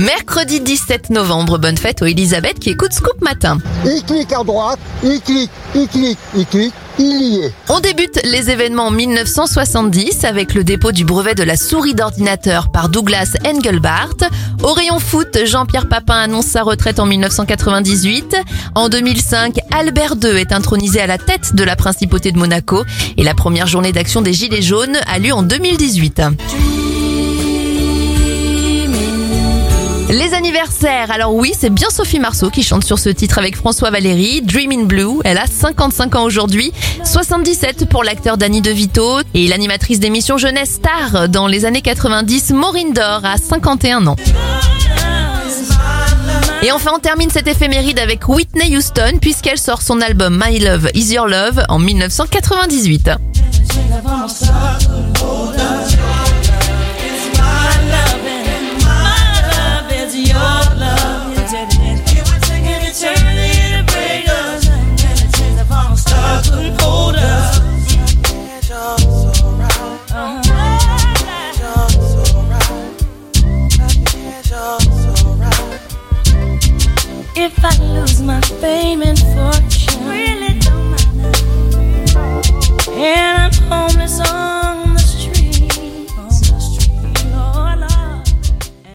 Mercredi 17 novembre, bonne fête aux Elisabeth qui écoute Scoop Matin. Il clique à droite, il clique, il clique, il clique, il y est. On débute les événements en 1970 avec le dépôt du brevet de la souris d'ordinateur par Douglas Engelbart. Au rayon foot, Jean-Pierre Papin annonce sa retraite en 1998. En 2005, Albert II est intronisé à la tête de la principauté de Monaco et la première journée d'action des Gilets jaunes a lieu en 2018. Alors oui, c'est bien Sophie Marceau qui chante sur ce titre avec François Valéry, Dream in Blue. Elle a 55 ans aujourd'hui, 77 pour l'acteur Danny DeVito et l'animatrice d'émission Jeunesse Star dans les années 90, Maureen Dor, a 51 ans. Et enfin, on termine cette éphéméride avec Whitney Houston puisqu'elle sort son album My Love Is Your Love en 1998. If I lose my fame and fortune